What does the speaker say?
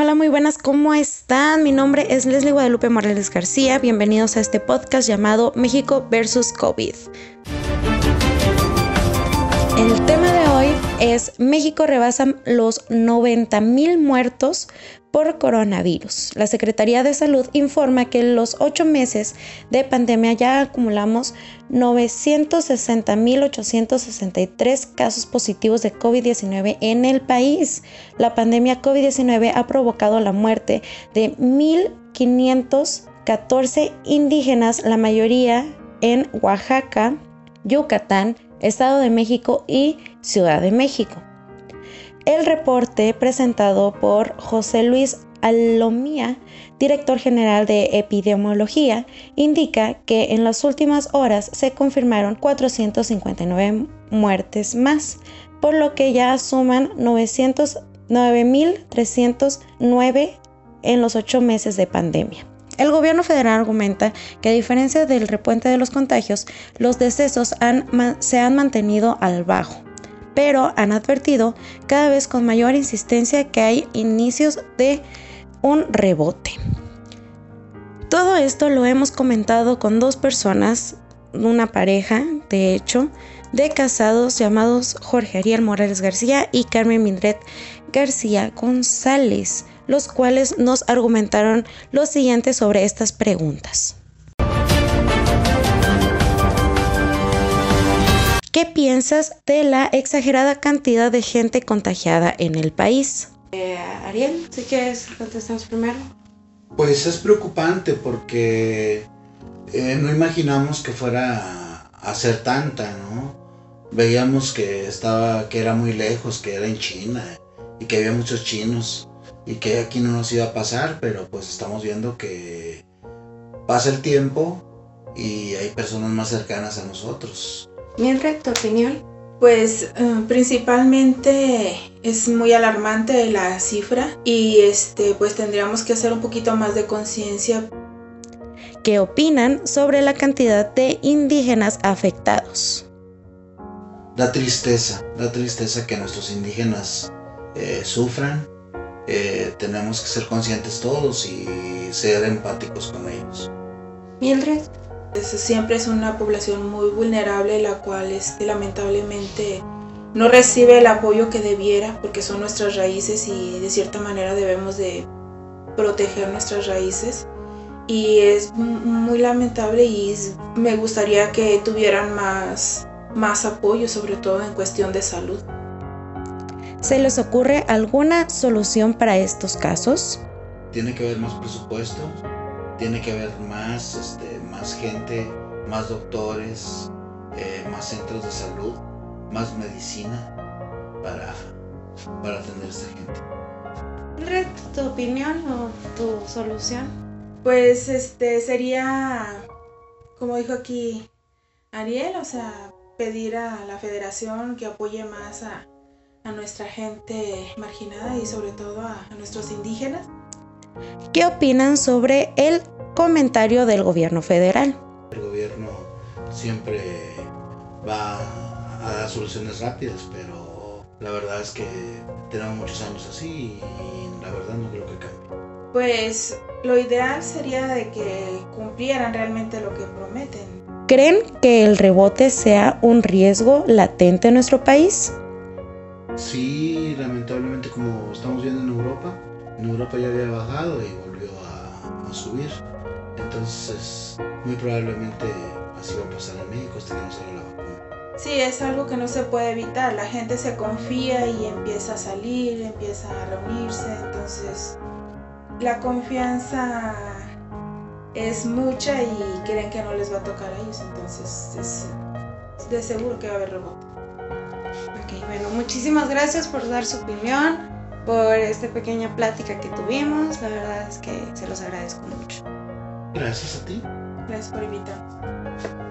Hola, muy buenas, ¿cómo están? Mi nombre es Leslie Guadalupe Morales García. Bienvenidos a este podcast llamado México versus COVID. El tema de hoy es México rebasa los 90 mil muertos por coronavirus. La Secretaría de Salud informa que en los ocho meses de pandemia ya acumulamos 960.863 casos positivos de COVID-19 en el país. La pandemia COVID-19 ha provocado la muerte de 1.514 indígenas, la mayoría en Oaxaca, Yucatán, Estado de México y Ciudad de México. El reporte presentado por José Luis Alomía, director general de epidemiología, indica que en las últimas horas se confirmaron 459 muertes más, por lo que ya suman 909.309 en los ocho meses de pandemia. El gobierno federal argumenta que a diferencia del repuente de los contagios, los decesos se han mantenido al bajo pero han advertido cada vez con mayor insistencia que hay inicios de un rebote. Todo esto lo hemos comentado con dos personas, una pareja, de hecho, de casados llamados Jorge Ariel Morales García y Carmen Mindret García González, los cuales nos argumentaron lo siguiente sobre estas preguntas. ¿Qué piensas de la exagerada cantidad de gente contagiada en el país? Eh, Ariel, si quieres contestamos primero. Pues es preocupante porque eh, no imaginamos que fuera a ser tanta, ¿no? Veíamos que estaba, que era muy lejos, que era en China y que había muchos chinos y que aquí no nos iba a pasar, pero pues estamos viendo que pasa el tiempo y hay personas más cercanas a nosotros. Mildred, tu opinión. Pues eh, principalmente es muy alarmante la cifra y este pues tendríamos que hacer un poquito más de conciencia. ¿Qué opinan sobre la cantidad de indígenas afectados? Da tristeza, da tristeza que nuestros indígenas eh, sufran. Eh, tenemos que ser conscientes todos y ser empáticos con ellos. Mildred. Siempre es una población muy vulnerable la cual este, lamentablemente no recibe el apoyo que debiera porque son nuestras raíces y de cierta manera debemos de proteger nuestras raíces y es muy lamentable y me gustaría que tuvieran más, más apoyo sobre todo en cuestión de salud. ¿Se les ocurre alguna solución para estos casos? Tiene que haber más presupuesto, tiene que haber más este, más gente, más doctores, eh, más centros de salud, más medicina para, para atender a esta gente. Red, ¿tu opinión o tu solución? Pues este sería, como dijo aquí Ariel, o sea, pedir a la federación que apoye más a, nuestra gente marginada y sobre todo a, a nuestros indígenas. ¿Qué opinan sobre el comentario del gobierno federal. El gobierno siempre va a dar soluciones rápidas, pero la verdad es que tenemos muchos años así y la verdad no creo que cambie. Pues lo ideal sería de que cumplieran realmente lo que prometen. ¿Creen que el rebote sea un riesgo latente en nuestro país? Sí, lamentablemente como estamos viendo en Europa, en Europa ya había bajado y volvió a, subir. Entonces, muy probablemente así va a pasar en México hasta que no salga la vacuna. Sí, es algo que no se puede evitar. La gente se confía y empieza a salir, empieza a reunirse. Entonces, la confianza es mucha y creen que no les va a tocar a ellos. Entonces, es de seguro que va a haber rebote. Ok, bueno, muchísimas gracias por dar su opinión, por esta pequeña plática que tuvimos. La verdad es que se los agradezco mucho. Gracias a ti. Gracias por invitarnos.